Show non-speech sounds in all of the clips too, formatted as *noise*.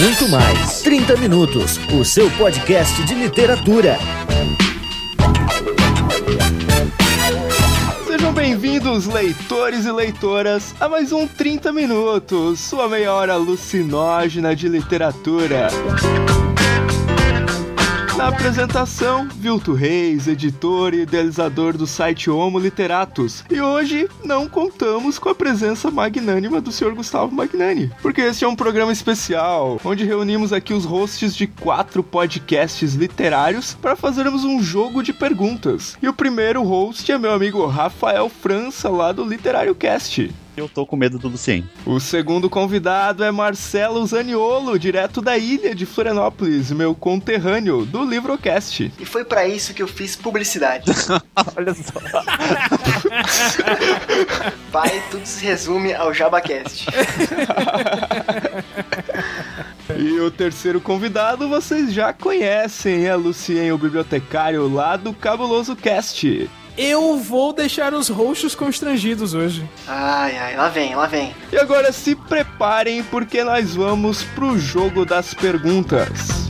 muito mais. 30 Minutos, o seu podcast de literatura. Sejam bem-vindos, leitores e leitoras, a mais um 30 Minutos, sua meia hora alucinógena de literatura. Na apresentação, Vilto Reis, editor e idealizador do site Homo Literatus. E hoje não contamos com a presença magnânima do Sr. Gustavo Magnani, porque este é um programa especial, onde reunimos aqui os hosts de quatro podcasts literários para fazermos um jogo de perguntas. E o primeiro host é meu amigo Rafael França, lá do Literário Cast. Eu tô com medo do Lucien. O segundo convidado é Marcelo Zaniolo, direto da ilha de Florianópolis, meu conterrâneo do Livrocast. E foi para isso que eu fiz publicidade. *laughs* Olha só. *laughs* Pai, tudo se resume ao JabaCast. *laughs* E o terceiro convidado vocês já conhecem, é Lucien, o bibliotecário lá do Cabuloso Cast. Eu vou deixar os roxos constrangidos hoje. Ai, ai, lá vem, lá vem. E agora se preparem porque nós vamos pro jogo das perguntas.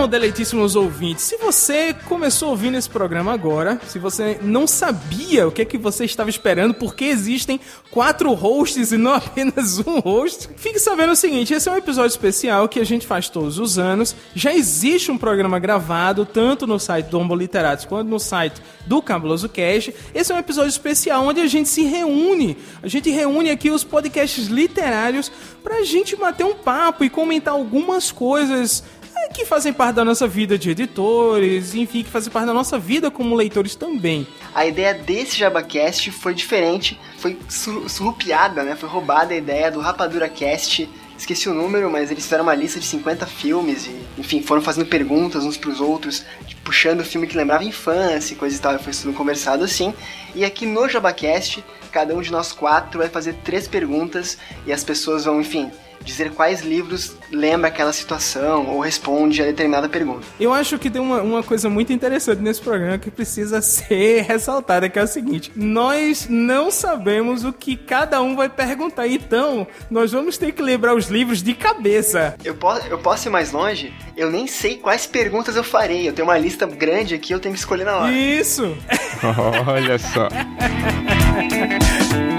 Então, deleitíssimos ouvintes, se você começou ouvindo esse programa agora, se você não sabia o que é que você estava esperando, porque existem quatro hosts e não *laughs* apenas um host, fique sabendo o seguinte: esse é um episódio especial que a gente faz todos os anos. Já existe um programa gravado, tanto no site do Homo Literatos quanto no site do Cabuloso Cast. Esse é um episódio especial onde a gente se reúne. A gente reúne aqui os podcasts literários pra gente bater um papo e comentar algumas coisas que fazem parte da nossa vida de editores, enfim, que fazem parte da nossa vida como leitores também. A ideia desse JabaCast foi diferente, foi sur- surrupiada, né? Foi roubada a ideia do Rapadura Cast. Esqueci o número, mas eles fizeram uma lista de 50 filmes e, enfim, foram fazendo perguntas uns pros outros, tipo, puxando o filme que lembrava infância e coisa e tal. Foi tudo conversado assim. E aqui no JabaCast, cada um de nós quatro vai fazer três perguntas e as pessoas vão, enfim, dizer quais livros lembra aquela situação ou responde a determinada pergunta. Eu acho que tem uma, uma coisa muito interessante nesse programa que precisa *laughs* ser ressaltada, que é o seguinte: nós não sabemos o que cada um vai perguntar, então nós vamos ter que lembrar os livros de cabeça. Eu posso, eu posso ir mais longe? Eu nem sei quais perguntas eu farei. Eu tenho uma lista grande aqui, eu tenho que escolher na hora. Isso! *laughs* Olha só. *laughs*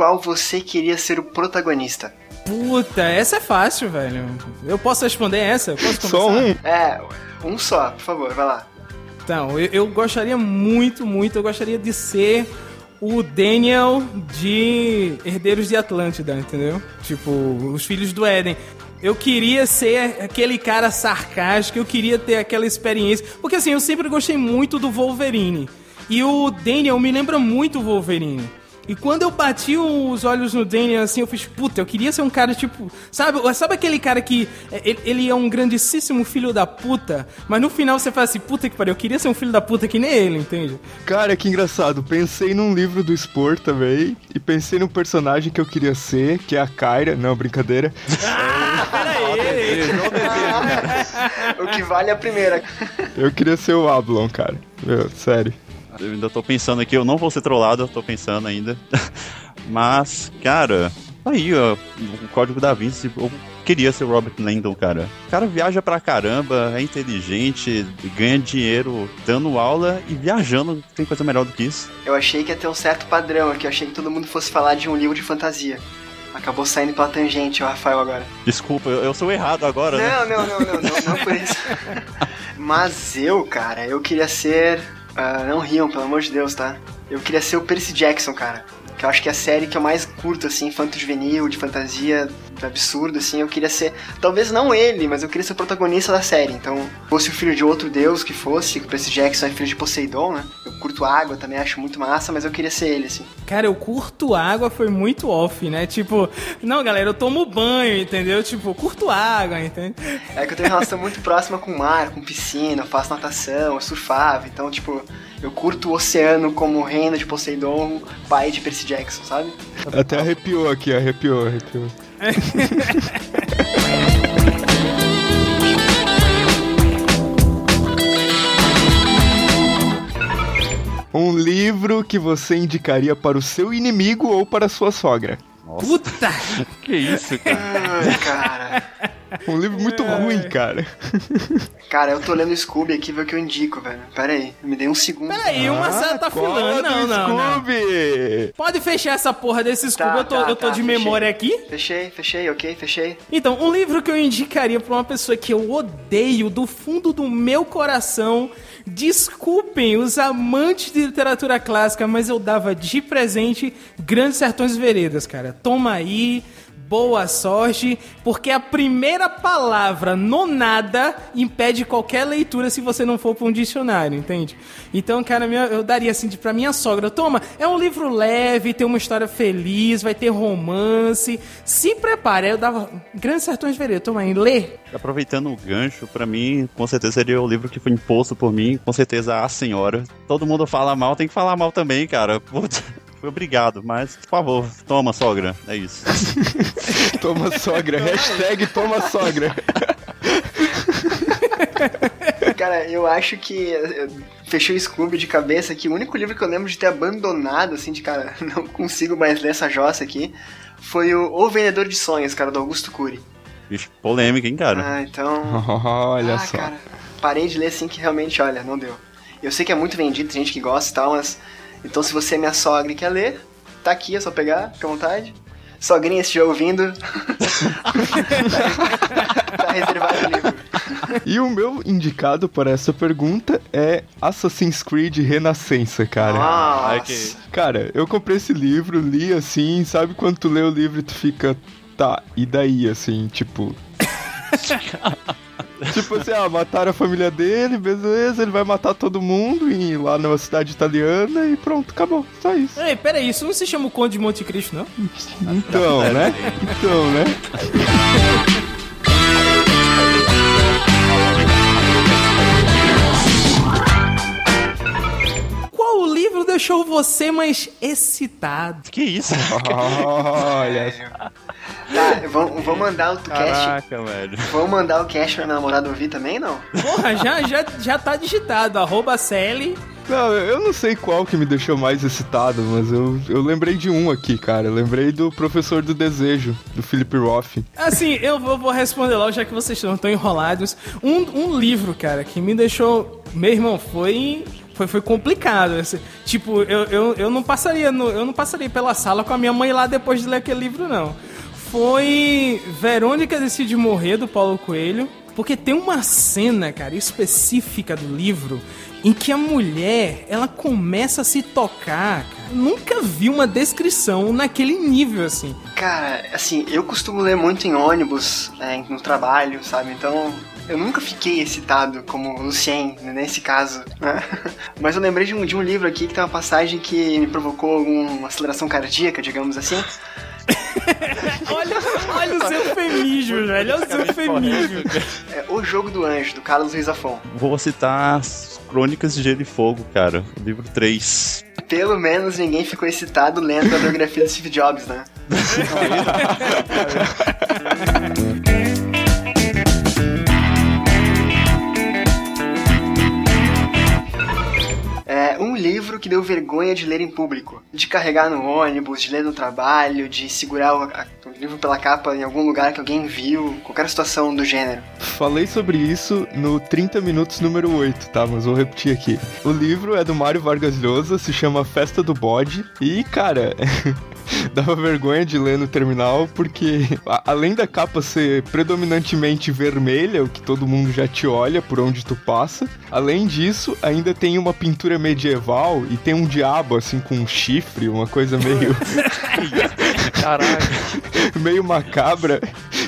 qual você queria ser o protagonista. Puta, essa é fácil, velho. Eu posso responder essa? Eu posso começar? Só um. É, um só, por favor, vai lá. Então, eu, eu gostaria muito, muito, eu gostaria de ser o Daniel de Herdeiros de Atlântida, entendeu? Tipo, os filhos do Éden. Eu queria ser aquele cara sarcástico, eu queria ter aquela experiência. Porque assim, eu sempre gostei muito do Wolverine. E o Daniel me lembra muito o Wolverine. E quando eu bati os olhos no Daniel, assim, eu fiz, puta, eu queria ser um cara tipo. Sabe, sabe aquele cara que. é, Ele, ele é um grandíssimo filho da puta, mas no final você fala assim, puta que pariu, eu queria ser um filho da puta que nem ele, entende? Cara, que engraçado. Pensei num livro do Spor também. E pensei num personagem que eu queria ser, que é a Kyra. Não, brincadeira. *laughs* *laughs* O que vale é a primeira. Eu queria ser o Ablon, cara. Meu, sério. Eu ainda tô pensando aqui, eu não vou ser trollado, eu tô pensando ainda. *laughs* Mas, cara, aí, ó, o código da Vinci, eu queria ser o Robert Landon, cara. O cara viaja pra caramba, é inteligente, ganha dinheiro dando aula e viajando, tem coisa melhor do que isso. Eu achei que ia ter um certo padrão aqui, eu achei que todo mundo fosse falar de um livro de fantasia. Acabou saindo pela tangente o Rafael agora. Desculpa, eu, eu sou errado agora, né? Não, não, não, não, não, não por isso. *laughs* Mas eu, cara, eu queria ser. Ah, não riam, pelo amor de Deus, tá? Eu queria ser o Percy Jackson, cara. Que eu acho que é a série que eu mais curto, assim, infanto-juvenil, de fantasia, absurdo, assim. Eu queria ser. Talvez não ele, mas eu queria ser o protagonista da série. Então, fosse o filho de outro deus que fosse, que o Percy Jackson é filho de Poseidon, né? Eu curto água também, acho muito massa, mas eu queria ser ele, assim. Cara, eu curto água foi muito off, né? Tipo, não, galera, eu tomo banho, entendeu? Tipo, curto água, entende? É que eu tenho uma relação muito próxima com o mar, com piscina, eu faço natação, eu surfava, então, tipo, eu curto o oceano como reino de Poseidon, pai de Percy Jackson, sabe? Até arrepiou aqui, arrepiou, arrepiou um livro que você indicaria para o seu inimigo ou para sua sogra. Nossa. Puta! que isso, cara? Ai, cara. Um livro muito ruim, cara. Cara, eu tô lendo Scooby aqui, ver o que eu indico, velho. Pera aí, me dei um segundo. Peraí, o Marcelo tá Ah, cola filando. Não, do não, não. Scooby! Pode fechar essa porra desse Scooby, Tá, eu tô, tá, eu tô tá, de fechei. memória aqui. Fechei, fechei, ok, fechei. Então, um livro que eu indicaria pra uma pessoa que eu odeio do fundo do meu coração. Desculpem os amantes de literatura clássica, mas eu dava de presente Grandes Sertões e Veredas, cara. Toma aí, boa sorte, porque a primeira palavra no nada impede qualquer leitura se você não for pra um dicionário, entende? Então, cara, eu daria assim de- pra minha sogra: toma, é um livro leve, tem uma história feliz, vai ter romance. Se prepare. Eu dava Grandes Sertões e Veredas, toma aí, lê. Aproveitando o gancho, pra mim, com certeza seria o livro que foi imposto por mim, com certeza a senhora. Todo mundo fala mal, tem que falar mal também, cara. Putz, obrigado, mas, por favor, toma, sogra. É isso. *laughs* Toma sogra. Hashtag toma sogra. *laughs* Cara, eu acho que eu fechei o Scooby de cabeça aqui. O único livro que eu lembro de ter abandonado, assim, de cara, *laughs* não consigo mais ler essa jossa aqui, foi o O Vendedor de Sonhos, cara, do Augusto Cury. Bicho, polêmica, hein, cara? Ah, então. Olha ah, só. cara, parei de ler assim que realmente, olha, não deu. Eu sei que é muito vendido, tem gente que gosta e tal, mas. Então, se você é minha sogra e quer ler, tá aqui, é só pegar, fica à vontade. Sogrinha, se estiver ouvindo. *laughs* tá reservado o livro. E o meu indicado para essa pergunta é Assassin's Creed Renascença, cara. Nossa. Que- Cara, eu comprei esse livro, li assim, sabe quando tu lê o livro e tu fica, tá, e daí, assim, tipo. *laughs* *laughs* tipo assim, ah, mataram a família dele, beleza, ele vai matar todo mundo e lá numa cidade italiana e pronto, acabou, só isso. Ei, peraí, isso não se chama o Conde de Monte Cristo, não? Então, né? Então, né? Qual livro deixou você mais excitado? Que isso? *laughs* Olha, Tá, *laughs* vamos, vamos mandar o cast. Caraca, velho. Vamos mandar o cast pra minha namorada ouvir também, não? Porra, já, já, já tá digitado, arroba Sally. Não, eu não sei qual que me deixou mais excitado, mas eu, eu lembrei de um aqui, cara. Eu lembrei do Professor do Desejo, do Philip Roth. Assim, eu vou, vou responder logo, já que vocês não estão enrolados. Um, um livro, cara, que me deixou. Meu irmão, foi. Foi, foi complicado. esse- tipo, eu, eu, eu, não passaria no, eu não passaria pela sala com a minha mãe lá depois de ler aquele livro, não. Foi Verônica Decide Morrer, do Paulo Coelho. Porque tem uma cena, cara, específica do livro em que a mulher, ela começa a se tocar, cara. Nunca vi uma descrição naquele nível, assim. Cara, assim, eu costumo ler muito em ônibus, é, no trabalho, sabe? Então, eu nunca fiquei excitado como Lucien, né, nesse caso, né? *laughs* Mas eu lembrei de um, de um livro aqui que tem uma passagem que me provocou alguma aceleração cardíaca, digamos assim. *laughs* Olha, olha os eufemismos, velho. Olha os eufemismos. É O Jogo do Anjo, do Carlos Ruiz Zafon. Vou citar as Crônicas de Gelo e Fogo, cara. O livro 3. Pelo menos ninguém ficou excitado lendo a biografia do Steve Jobs, né? *laughs* *laughs* um livro que deu vergonha de ler em público. De carregar no ônibus, de ler no trabalho, de segurar o, a- o livro pela capa em algum lugar que alguém viu, qualquer situação do gênero. Falei sobre isso no 30 Minutos número 8, tá? Mas vou repetir aqui. O livro é do Mário Vargas Llosa, se chama Festa do Bode. E, cara, *laughs* *laughs* dava vergonha de ler no terminal, porque a- além da capa ser predominantemente vermelha, o que todo mundo já te olha por onde tu passa, além disso, ainda tem uma pintura medieval e tem um diabo, assim, com um chifre, uma coisa meio. *laughs* Caraca. meio macabra.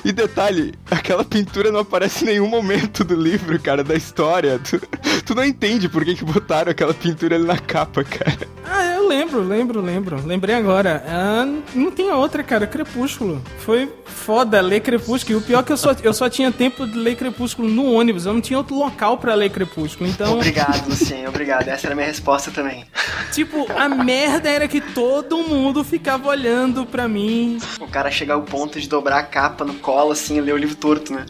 E detalhe, aquela pintura não aparece em nenhum momento do livro, cara, da história. Tu, tu não entende por que, que botaram aquela pintura ali na capa, cara. Ah, eu lembro, lembro, lembro. Lembrei agora. Ah, não tem outra, cara. Crepúsculo. Foi foda ler Crepúsculo. E o pior é que eu só, eu só tinha tempo de ler Crepúsculo no ônibus. Eu não tinha outro local pra ler Crepúsculo. Então, Obrigado, Lucien, obrigado. Essa era a minha resposta também. tipo, a merda era que todo mundo ficava olhando pra mim. O cara chegar ao ponto de dobrar a capa no colo, assim, e ler o livro torto, né?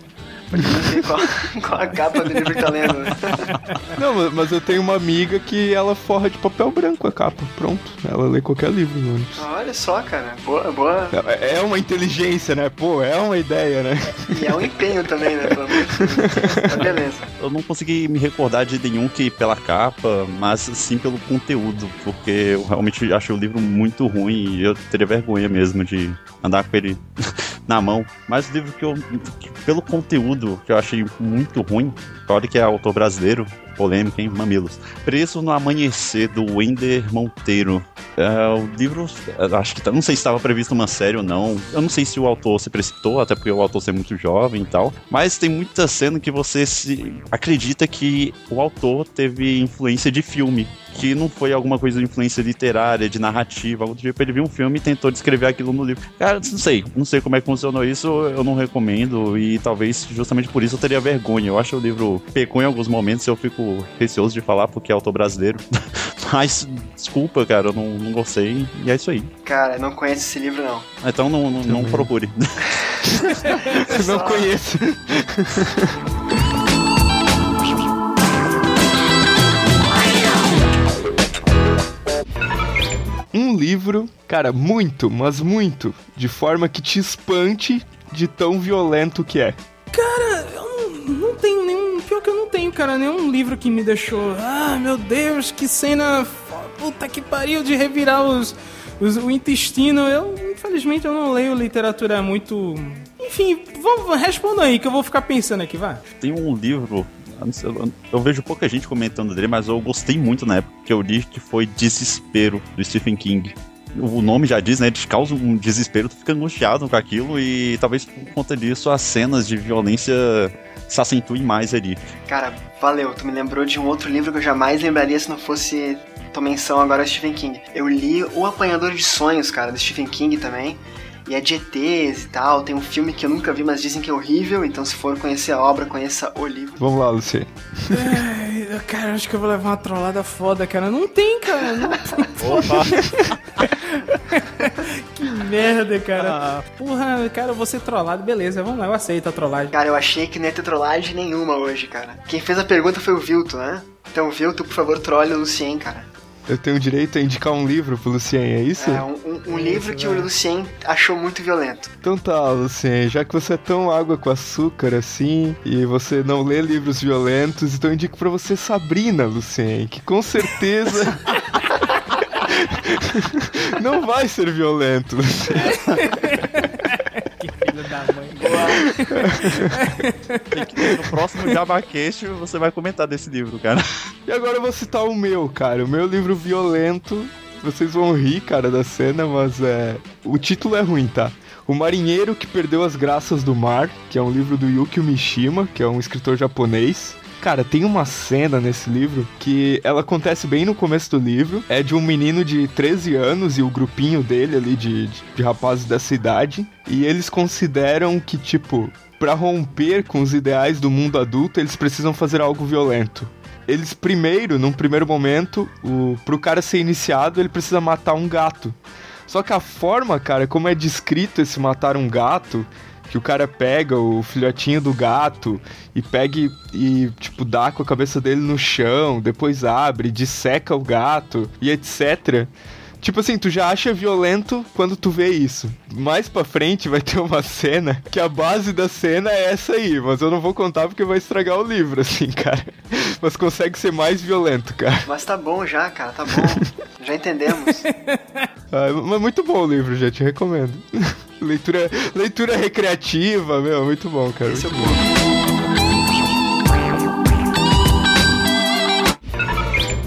Não sei qual, *laughs* qual a capa do livro que tá lendo. *laughs* Não, mas- mas eu tenho uma amiga que ela forra de papel branco a capa. Pronto. Ela lê qualquer livro no ônibus. Olha só, cara. Boa, boa. É é uma inteligência, né? Pô, é uma ideia, né? E é um empenho também, né? Tá beleza. Eu não consegui me recordar de nenhum que pela capa, mas sim pelo conteúdo, porque eu realmente achei o livro muito ruim e eu teria vergonha mesmo de andar com ele na mão. Mas o livro que eu, que pelo conteúdo, que eu achei muito ruim, olha que é autor brasileiro, polêmica, hein? Mamilos. Preço no Amanhecer, do Wender Monteiro. É, o livro, eu acho que tá- não sei se estava previsto uma série ou não. Eu não sei se o autor se precipitou, até porque o autor ser muito jovem e tal. Mas tem muita cena que você se acredita que o autor teve influência de filme. Que não foi alguma coisa de influência literária, de narrativa, algo do tipo. Ele viu um filme e tentou descrever aquilo no livro. Cara, não sei. Não sei como é que funcionou isso, eu não recomendo. E talvez justamente por isso eu teria vergonha. Eu acho o livro pecou em alguns momentos, eu fico receoso de falar porque é autor brasileiro. *laughs* Mas, desculpa, cara, eu não, não gostei. E é isso aí. Cara, não conheço esse livro, não. Então não, não, não procure. *laughs* Não conheço. Um livro, cara, muito, mas muito, de forma que te espante de tão violento que é. Cara, cara, nenhum livro que me deixou. Ah, meu Deus, que cena. Puta que pariu de revirar os, os- o intestino. Eu, infelizmente, eu não leio literatura muito. Enfim, vamos, responda aí que eu vou ficar pensando aqui, vai. Tem um livro. eu vejo pouca gente comentando dele, mas eu gostei muito na época que eu li, que foi Desespero, do Stephen King. O nome já diz, né? Ele te causa um desespero, tu fica angustiado com aquilo e talvez por conta disso as cenas de violência se acentuem mais ali. Cara, valeu. Tu me lembrou de um outro livro que eu jamais lembraria se não fosse tua menção agora Stephen King. Eu li O Apanhador de Sonhos, cara, do Stephen King também. E é de ETs e tal. Tem um filme que eu nunca vi, mas dizem que é horrível. Então, se for conhecer a obra, conheça o livro. Vamos lá, Luciano. Ai, Cara, acho que eu vou levar uma trollada foda, cara. Não tem, cara. Não *laughs* *laughs* que merda, cara. Porra, cara, eu vou ser trollado. Beleza, vamos lá, eu aceito a trollagem. Cara, eu achei que não ia ter trollagem nenhuma hoje, cara. Quem fez a pergunta foi o Vilto, né? Então, Vilto, por favor, trolle o Lucien, cara. Eu tenho direito a indicar um livro pro Luciano, é isso? É um, um- um livro que o Lucien achou muito violento. Então tá, Luciano, já que você é tão água com açúcar assim, e você não lê livros violentos, então eu indico pra você Sabrina, Luciano, que com certeza *laughs* *laughs* não vai ser violento. *laughs* Filho da mãe. *laughs* Que ter no próximo Jabacast você vai comentar desse livro, cara. E agora eu vou citar o meu, cara, o meu livro violento. Vocês vão rir, cara, da cena, mas é. O título é ruim, tá? O Marinheiro que Perdeu as Graças do Mar, que é um livro do Yukio Mishima, que é um escritor japonês. Cara, tem uma cena nesse livro que ela acontece bem no começo do livro. É de um menino de 13 anos e o grupinho dele ali de, de, de rapazes dessa idade. E eles consideram que, tipo, pra romper com os ideais do mundo adulto, eles precisam fazer algo violento. Eles primeiro, num primeiro momento, o, pro cara ser iniciado, ele precisa matar um gato. Só que a forma, cara, como é descrito esse matar um gato, que o cara pega o filhotinho do gato e pega e, e, tipo, dá com a cabeça dele no chão, depois abre, disseca o gato e etc. Tipo assim, tu já acha violento quando tu vê isso. Mais pra frente vai ter uma cena que a base da cena é essa aí, mas eu não vou contar porque vai estragar o livro, assim, *laughs* cara. Mas consegue ser mais violento, cara. Mas tá bom já, cara, tá bom. *laughs* já entendemos. *laughs* Ah, mas muito bom o livro, já te recomendo. *laughs* leitura, leitura recreativa, meu, muito bom, cara. Esse é muito bom.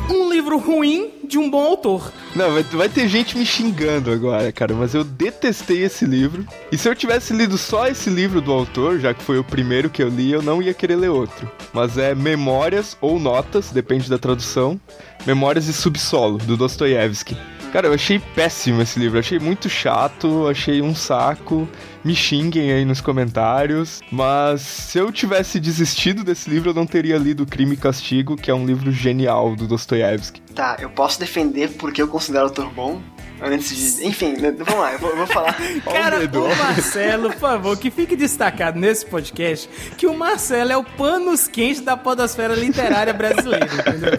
ponto. Um livro ruim de um bom autor. Não, vai, vai ter gente me xingando agora, cara, mas eu detestei esse livro. E se eu tivesse lido só esse livro do autor, já que foi o primeiro que eu li, eu não ia querer ler outro. Mas é Memórias ou Notas, depende da tradução. Memórias de Subsolo, do Dostoiévski. Cara, eu achei péssimo esse livro, achei muito chato, achei um saco. Me xinguem aí nos comentários. Mas se eu tivesse desistido desse livro, eu não teria lido Crime e Castigo, que é um livro genial do Dostoiévski. Tá, eu posso defender porque eu considero o autor bom, Antes de. Enfim, né, vamos lá, eu vou, eu vou falar. *laughs* Cara, o o Marcelo, por favor, que fique destacado nesse podcast que o Marcelo é o panos quente da podosfera literária brasileira, entendeu?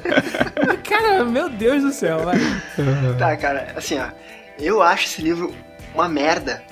*laughs* Cara, meu Deus do céu, vai. Tá, cara, assim, ó. Eu acho esse livro uma merda.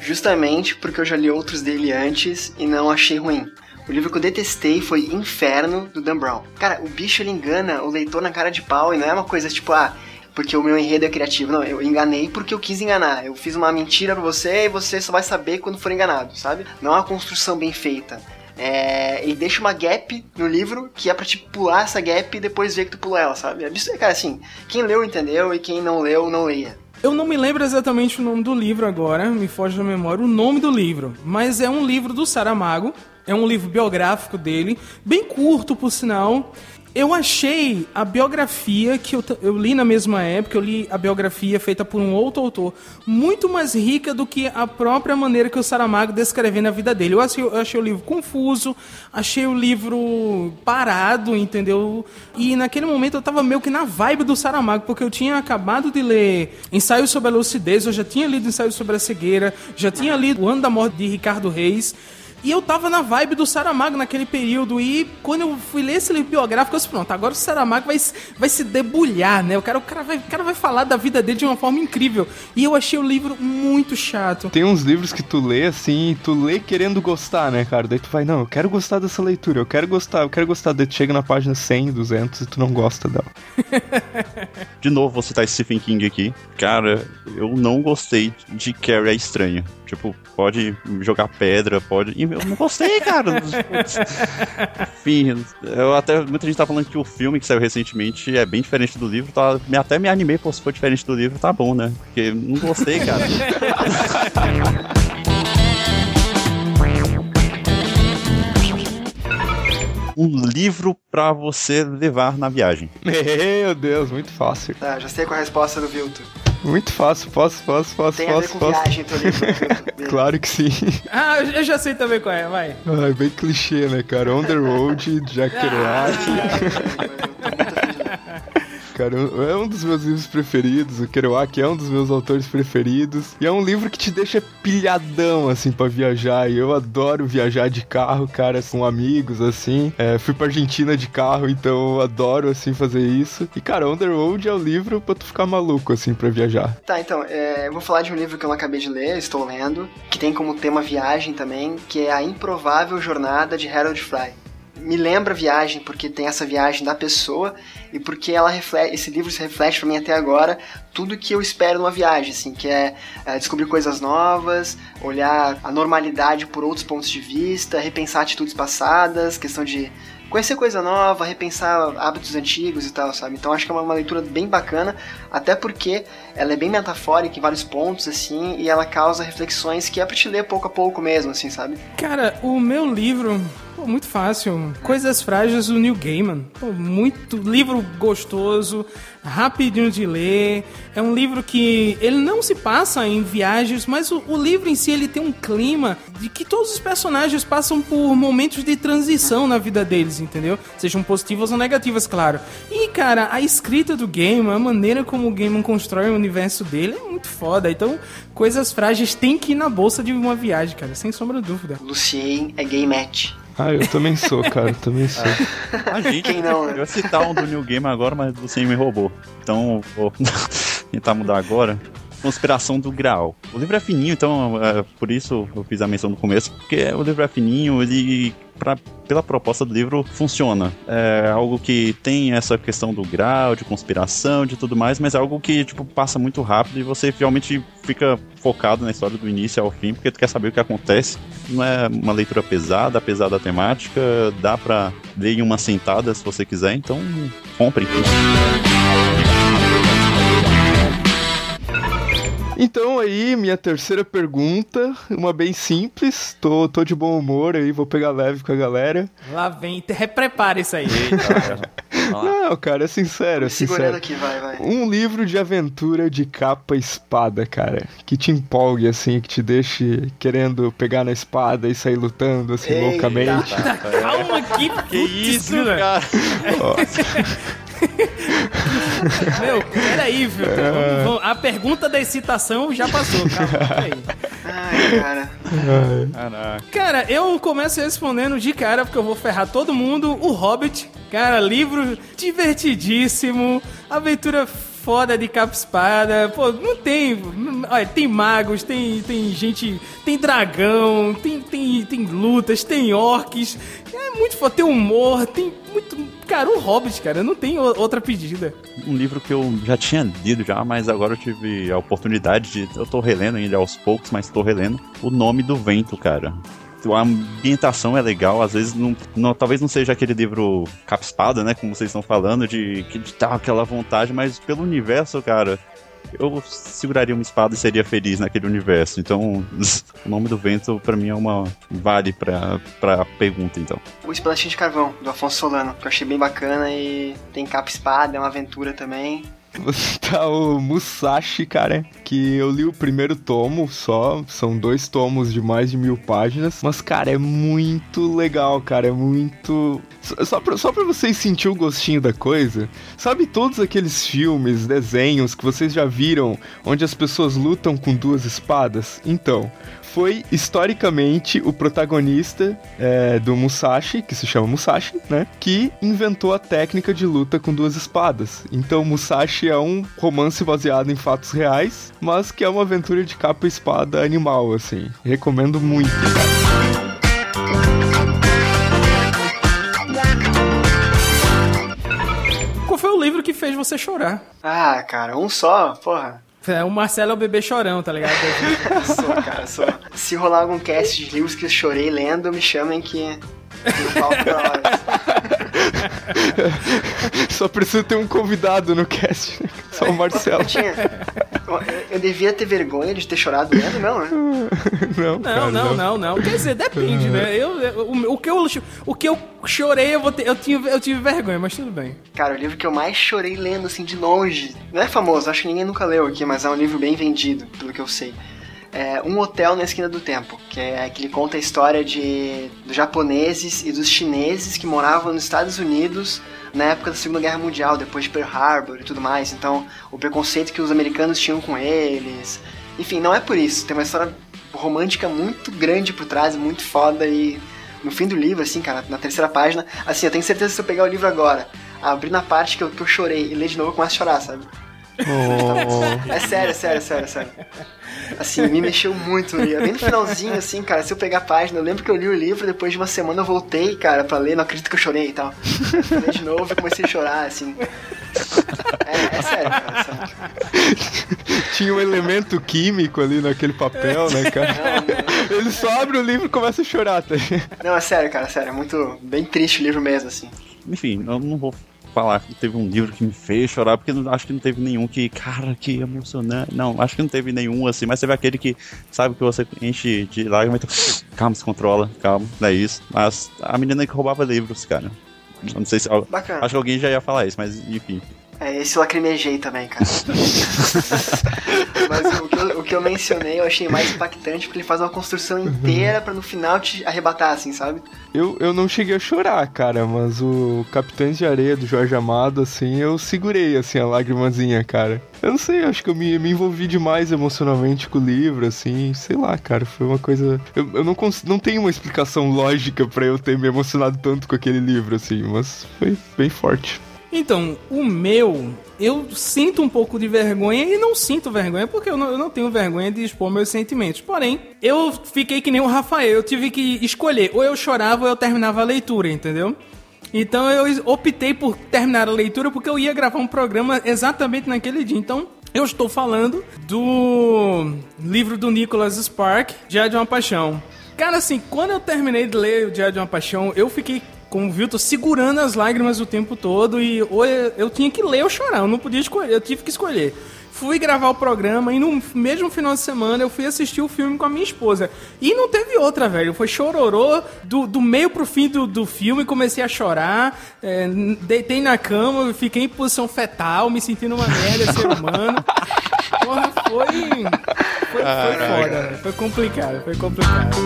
Justamente porque eu já li outros dele antes e não achei ruim. O livro que eu detestei foi Inferno, do Dan Brown. Cara, o bicho ele engana o leitor na cara de pau e não é uma coisa tipo, ah, porque o meu enredo é criativo. Não, eu enganei porque eu quis enganar. Eu fiz uma mentira pra você e você só vai saber quando for enganado, sabe? Não é uma construção bem feita. É, ele deixa uma gap no livro que é pra te pular essa gap e depois ver que tu pulou ela, sabe? É abs- Cara, assim, quem leu entendeu e quem não leu, não leia. Eu não me lembro exatamente o nome do livro agora, me foge da memória o nome do livro, mas é um livro do Saramago, é um livro biográfico dele, bem curto por sinal. Eu achei a biografia que eu, eu li na mesma época, eu li a biografia feita por um outro autor, muito mais rica do que a própria maneira que o Saramago descrevendo a vida dele. Eu achei, eu achei o livro confuso, achei o livro parado, entendeu? E naquele momento eu tava meio que na vibe do Saramago, porque eu tinha acabado de ler Ensaio sobre a Lucidez, eu já tinha lido Ensaio sobre a Cegueira, já tinha lido O Ano da Morte de Ricardo Reis. E eu tava na vibe do Saramago naquele período. E quando eu fui ler esse livro biográfico, eu disse, pronto, agora o Saramago vai, se- vai se debulhar, né? O cara, o, cara vai, o cara vai falar da vida dele de uma forma incrível. E eu achei o livro muito chato. Tem uns livros que tu lê assim, e tu lê querendo gostar, né, cara? Daí tu vai, não, eu quero gostar dessa leitura, eu quero gostar, eu quero gostar. Daí tu chega na página 100, 200 e tu não gosta dela. *laughs* De novo, vou citar Stephen King aqui. Cara, eu não gostei de Carrie a Estranha. Tipo, pode jogar pedra, pode. Eu não gostei, cara. *laughs* Enfim, eu até. Muita gente tá falando que o filme que saiu recentemente é bem diferente do livro. Tá, me- até me animei, pô, se for diferente do livro, tá bom, né? Porque não gostei, cara. *laughs* Um livro pra você levar na viagem. Meu Deus, muito fácil. Tá, já sei qual é a resposta do Vilto. Muito fácil, posso, posso, posso, Tem a ver posso, com posso. viagem. *laughs* Claro que sim. Ah, eu já sei também qual é, vai. Ai, bem clichê, né, cara? On the Road, Jack Kerouac. *laughs* Cara, é um dos meus livros preferidos. O Kerouac é um dos meus autores preferidos. E é um livro que te deixa pilhadão, assim, pra viajar. E eu adoro viajar de carro, cara, com amigos, assim. É, fui pra Argentina de carro, então eu adoro, assim, fazer isso. E, cara, Road é o livro pra tu ficar maluco, assim, pra viajar. Tá, então, é, eu vou falar de um livro que eu não acabei de ler, estou lendo, que tem como tema viagem também, que é A Improvável Jornada de Harold Fry. Me lembra viagem porque tem essa viagem da pessoa e porque ela reflete, esse livro se reflete pra mim até agora tudo que eu espero numa viagem, assim, que é, é, descobrir coisas novas, olhar a normalidade por outros pontos de vista, repensar atitudes passadas, questão de conhecer coisa nova, repensar hábitos antigos e tal, sabe? Então acho que é uma, uma leitura bem bacana, até porque ela é bem metafórica em vários pontos, assim, e ela causa reflexões que é pra te ler pouco a pouco mesmo, assim, sabe? Cara, o meu livro, pô, muito fácil. Coisas Frágeis do Neil Gaiman. Pô, muito livro gostoso, rapidinho de ler. É um livro que ele não se passa em viagens, mas o, o livro em si ele tem um clima de que todos os personagens passam por momentos de transição na vida deles, entendeu? Sejam positivas ou negativas, claro. E cara, a escrita do Gaiman, a maneira como o Gaiman constrói o universo dele é muito foda. Então, Coisas Frágeis tem que ir na bolsa de uma viagem, cara, sem sombra de dúvida. Lucien é gay match. Ah, eu também sou, cara, eu também sou. A gente, Quem não, né? eu ia citar um do New Game agora, mas você me roubou. Então, vou *laughs* tentar mudar agora. Conspiração do Graal. O livro é fininho, então é, por isso eu fiz a menção no começo, porque o livro é fininho, ele, pra, pela proposta do livro, funciona. É algo que tem essa questão do grau, de conspiração, de tudo mais, mas é algo que, tipo, passa muito rápido e você realmente fica focado na história do início ao fim, porque tu quer saber o que acontece. Não é uma leitura pesada, apesar da temática, dá pra ler em uma sentada se você quiser, então compre. Então aí, minha terceira pergunta, uma bem simples, tô, tô de bom humor aí, vou pegar leve com a galera. Lá vem, te- reprepara isso aí. Não, cara, é sincero, é Segurando sincero. aqui, vai, vai. Um livro de aventura de capa e espada, cara. Que te empolgue, assim, que te deixe querendo pegar na espada e sair lutando, assim, Eita. loucamente. Calma aqui, Que isso, cara? *laughs* Meu, peraí, viu? Vamos- vamos- A pergunta da excitação já passou, calma, *laughs* peraí. Ai, cara. Caraca. Cara, eu começo respondendo de cara, porque eu vou ferrar todo mundo. O Hobbit, cara, livro divertidíssimo, aventura foda de capa espada. Pô, não tem. Olha, tem magos, tem, tem gente. Tem dragão, tem, tem, tem lutas, tem orcs. É muito foda, tem humor, tem muito. Cara, o Hobbit, cara, não tem outra pedida. Um livro que eu já tinha lido já, mas agora eu tive a oportunidade de. Eu tô relendo ainda aos poucos, mas tô relendo. O Nome do Vento, cara. A ambientação é legal, às vezes não, não- talvez não seja aquele livro capa-espada, né, como vocês estão falando, de que dar aquela vontade, mas pelo universo, cara, eu seguraria uma espada e seria feliz naquele universo. Então, *laughs* o Nome do Vento pra mim é uma vale pra, pra pergunta, então. O Espadachim de Carvão, do Afonso Solano, que eu achei bem bacana e tem capa espada, é uma aventura também. *laughs* Tá o Musashi, cara, que eu li o primeiro tomo só, são dois tomos de mais de mil páginas, mas, cara, é muito legal, cara, é muito... Só- pra, só pra vocês sentir o gostinho da coisa, sabe todos aqueles filmes, desenhos que vocês já viram, onde as pessoas lutam com duas espadas? Então, foi historicamente o protagonista é, do Musashi, que se chama Musashi, né? Que inventou a técnica de luta com duas espadas. Então, Musashi é um romance baseado em fatos reais, mas que é uma aventura de capa e espada animal, assim. Recomendo muito. Qual foi o livro que fez você chorar? Ah, cara, um só, porra. É, o Marcelo é o bebê chorão, tá ligado? *laughs* Sou, cara, sou. Se rolar algum cast de livros que eu chorei lendo, me chamem que eu falo pra hora. *laughs* Só precisa ter um convidado no cast, né? Só o Marcelo. Eu tinha. Eu, devia ter vergonha de ter chorado lendo, não, né? *laughs* Não, cara, Não, não, não, não. Quer dizer, depende, né? Eu, eu- o, o que eu, o que eu chorei, eu, vou ter, eu, tive, eu tive vergonha, mas tudo bem. Cara, o livro que eu mais chorei lendo, assim, de longe. Não é famoso, acho que ninguém nunca leu aqui, mas é um livro bem vendido, pelo que eu sei. É Um Hotel na Esquina do Tempo, que é que ele conta a história de dos japoneses e dos chineses que moravam nos Estados Unidos na época da Segunda Guerra Mundial, depois de Pearl Harbor e tudo mais. Então, o preconceito que os americanos tinham com eles. Enfim, não é por isso. Tem uma história romântica muito grande por trás, muito foda e no fim do livro, assim, cara, na terceira página, assim, eu tenho certeza que se eu pegar o livro agora, abrir na parte que eu, que eu chorei e ler de novo, eu começo a chorar, sabe? Oh, É sério, é sério, é sério, é sério. Assim, me mexeu muito no livro. Bem no finalzinho, assim, cara, se eu pegar a página, eu lembro que eu li o livro, depois de uma semana eu voltei, cara, pra ler, não acredito que eu chorei e tal. Eu li de novo e comecei a chorar, assim. É, é sério, cara, sério. tinha um elemento químico ali naquele papel, né, cara? Ele só abre o livro e começa a chorar, tá? Não, é sério, cara, é sério. É muito, bem triste o livro mesmo, assim. Enfim, eu não vou falar que teve um livro que me fez chorar, porque não- acho que não teve nenhum que, cara, que emocionante. Não, acho que não teve nenhum assim, mas teve aquele que sabe que você enche de lágrimas e tu, calma, se controla, calma, não é isso. Mas a menina que roubava livros, cara. Não sei se. Bacana. Acho que alguém já ia falar isso, mas enfim. É, esse eu lacrimejei também, cara. *laughs* Mas o que, eu, o que eu mencionei eu achei mais impactante porque ele faz uma construção inteira pra no final te arrebatar, assim, sabe? Eu, eu não cheguei a chorar, cara, mas o Capitães de Areia do Jorge Amado, assim, eu segurei, assim, a lágrimazinha, cara. Eu não sei, acho que eu me, me envolvi demais emocionalmente com o livro, assim, sei lá, cara, foi uma coisa... Eu, eu não, cons... não tenho uma explicação lógica pra eu ter me emocionado tanto com aquele livro, assim, mas foi bem forte. Então, o meu, eu sinto um pouco de vergonha e não sinto vergonha, porque eu não, eu não tenho vergonha de expor meus sentimentos. Porém, eu fiquei que nem o Rafael, eu tive que escolher, ou eu chorava ou eu terminava a leitura, entendeu? Então eu optei por terminar a leitura porque eu ia gravar um programa exatamente naquele dia. Então, eu estou falando do livro do Nicholas Spark, Diário de uma Paixão. Cara, assim, quando eu terminei de ler o Diário de uma Paixão, eu fiquei como viu, tô segurando as lágrimas o tempo todo e ou eu, eu tinha que ler ou chorar, eu não podia escolher, eu tive que escolher. Fui gravar o programa e no mesmo final de semana eu fui assistir o filme com a minha esposa. E não teve outra, velho. Foi chororô do, do meio pro fim do, do filme, comecei a chorar, é, deitei na cama, fiquei em posição fetal, me sentindo uma merda, ser humano. Porra, foi. Foi, foi foda, velho. Foi complicado, foi complicado.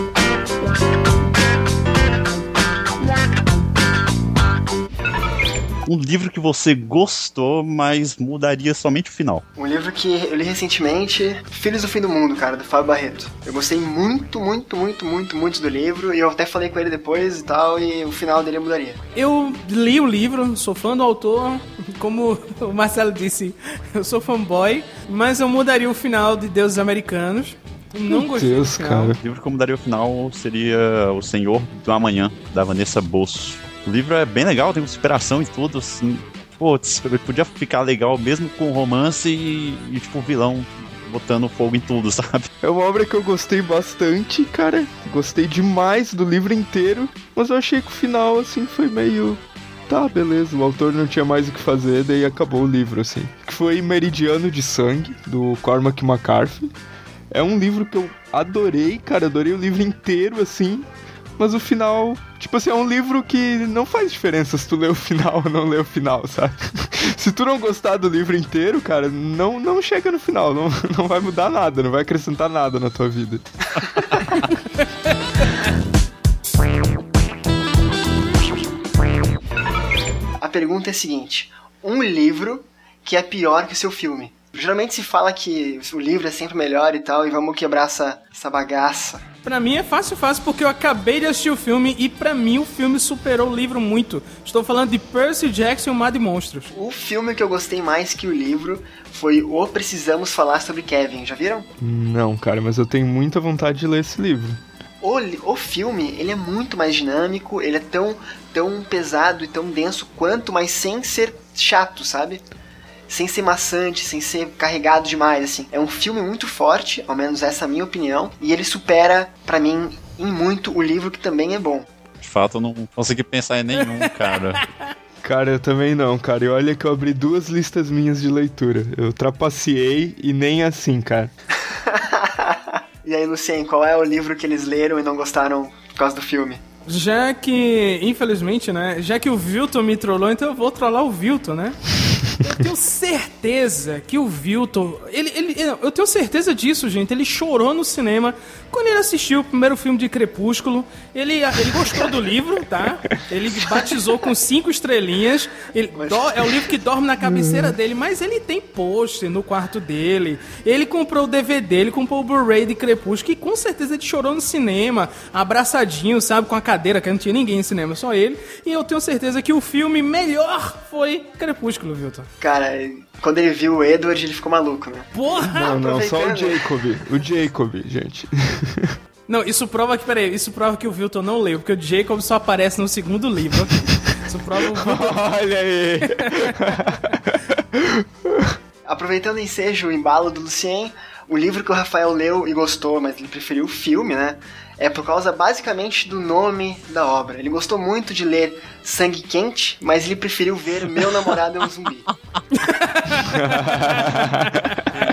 Um livro que você gostou, mas mudaria somente o final. Um livro que eu li recentemente, Filhos do Fim do Mundo, cara, do Fábio Barreto. Eu gostei muito, muito, muito, muito, muito do livro, e eu até falei com ele depois e tal, e o final dele eu mudaria. Eu li o livro, sou fã do autor, *laughs* como o Marcelo disse, eu sou fanboy, mas eu mudaria o final de Deuses Americanos. Não Meu gostei Deus, cara. O livro que eu mudaria o final seria O Senhor do Amanhã, da Vanessa Bosso. O livro é bem legal, tem inspiração e tudo, assim. Putz, podia ficar legal mesmo com romance e, e tipo, vilão botando fogo em tudo, *laughs* sabe? É uma obra que eu gostei bastante, cara. Gostei demais do livro inteiro, mas eu achei que o final, assim, foi meio. Tá, beleza, o autor não tinha mais o que fazer, daí acabou o livro, assim. Que foi Meridiano de Sangue, do Cormac McCarthy. É um livro que eu adorei, cara, adorei o livro inteiro, assim. Mas o final, tipo assim, é um livro que não faz diferença se tu lê o final ou não lê o final, sabe? *laughs* se tu não gostar do livro inteiro, cara, não, não chega no final, não, *laughs* não vai mudar nada, não vai acrescentar nada na tua vida. *laughs* A pergunta é a seguinte: um livro que é pior que o seu filme. Geralmente se fala que o livro é sempre melhor e tal, e vamos quebrar essa, essa bagaça. Pra mim é fácil, fácil, porque eu acabei de assistir o filme e pra mim o filme superou o livro muito. Estou falando de Percy Jackson e o Mar de Monstros. O filme que eu gostei mais que o livro foi O Precisamos Falar sobre Kevin. Já viram? Não, cara, mas eu tenho muita vontade de ler esse livro. O, o filme, ele é muito mais dinâmico, ele é tão, tão pesado e tão denso quanto, mas sem ser chato, sabe? Sem ser maçante, sem ser carregado demais, assim. É um filme muito forte, ao menos essa é a minha opinião, e ele supera, pra mim, em muito o livro que também é bom. De fato, eu não consegui pensar em nenhum, *laughs* cara. Cara, eu também não, cara. E olha que eu abri duas listas minhas de leitura. Eu trapaceei e nem assim, cara. *laughs* E aí, Lucien, qual é o livro que eles leram e não gostaram por causa do filme? Já que, infelizmente, né? Já que o Vilton me trollou, então eu vou trollar o Vilton, né? Eu tenho certeza que o Vilton. Ele, ele, eu tenho certeza disso, gente. Ele chorou no cinema quando ele assistiu o primeiro filme de Crepúsculo. Ele, ele gostou do livro, tá? Ele batizou com cinco estrelinhas. Ele, do- é o livro que dorme na cabeceira dele, mas ele tem pôster no quarto dele. Ele comprou o DVD, ele comprou o Blu-ray de Crepúsculo, que com certeza ele chorou no cinema, abraçadinho, sabe, com a cadeira, que não tinha ninguém no cinema, só ele. E eu tenho certeza que o filme melhor foi Crepúsculo, Vilton. Cara, quando ele viu o Edward, ele ficou maluco, né? Porra! Não, não, só o. Jacob. O Jacob, gente. *laughs* Não, isso prova que, peraí, isso prova que o Vilton não leu, porque o Jacob só aparece no segundo livro. Isso prova o Vilton. *laughs* Olha aí. *laughs* Aproveitando o ensejo, o embalo do Lucien, o livro que o Rafael leu e gostou, mas ele preferiu o filme, né? É por causa basicamente do nome da obra. Ele gostou muito de ler Sangue Quente, mas ele preferiu ver Meu Namorado é um Zumbi. *laughs*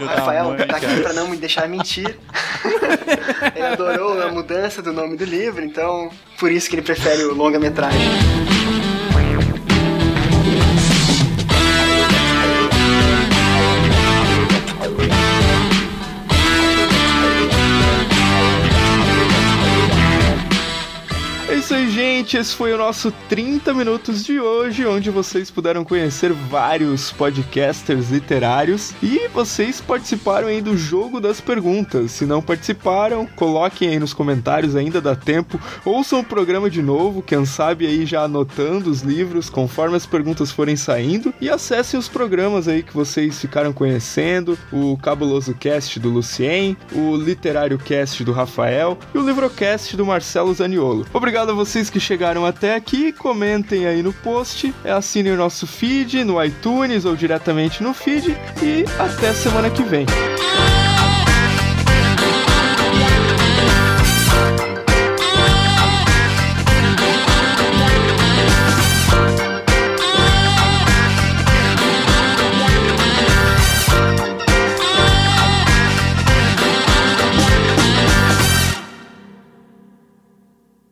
O Rafael tá aqui pra não me deixar mentir. *laughs* ele adorou a mudança do nome do livro, então por isso que ele prefere o longa-metragem. Isso aí, gente. Esse foi o nosso 30 minutos de hoje, onde vocês puderam conhecer vários podcasters literários e vocês participaram aí do jogo das perguntas. Se não participaram, coloquem aí nos comentários, ainda dá tempo. Ouçam o programa de novo, quem sabe aí já anotando os livros conforme as perguntas forem saindo e acessem os programas aí que vocês ficaram conhecendo, o Cabuloso Cast do Lucien, o Literário Cast do Rafael e o Livrocast do Marcelo Zaniolo. Obrigado a vocês que chegaram até aqui, comentem aí no post, é, assinem o nosso feed no iTunes ou diretamente no feed e até semana que vem.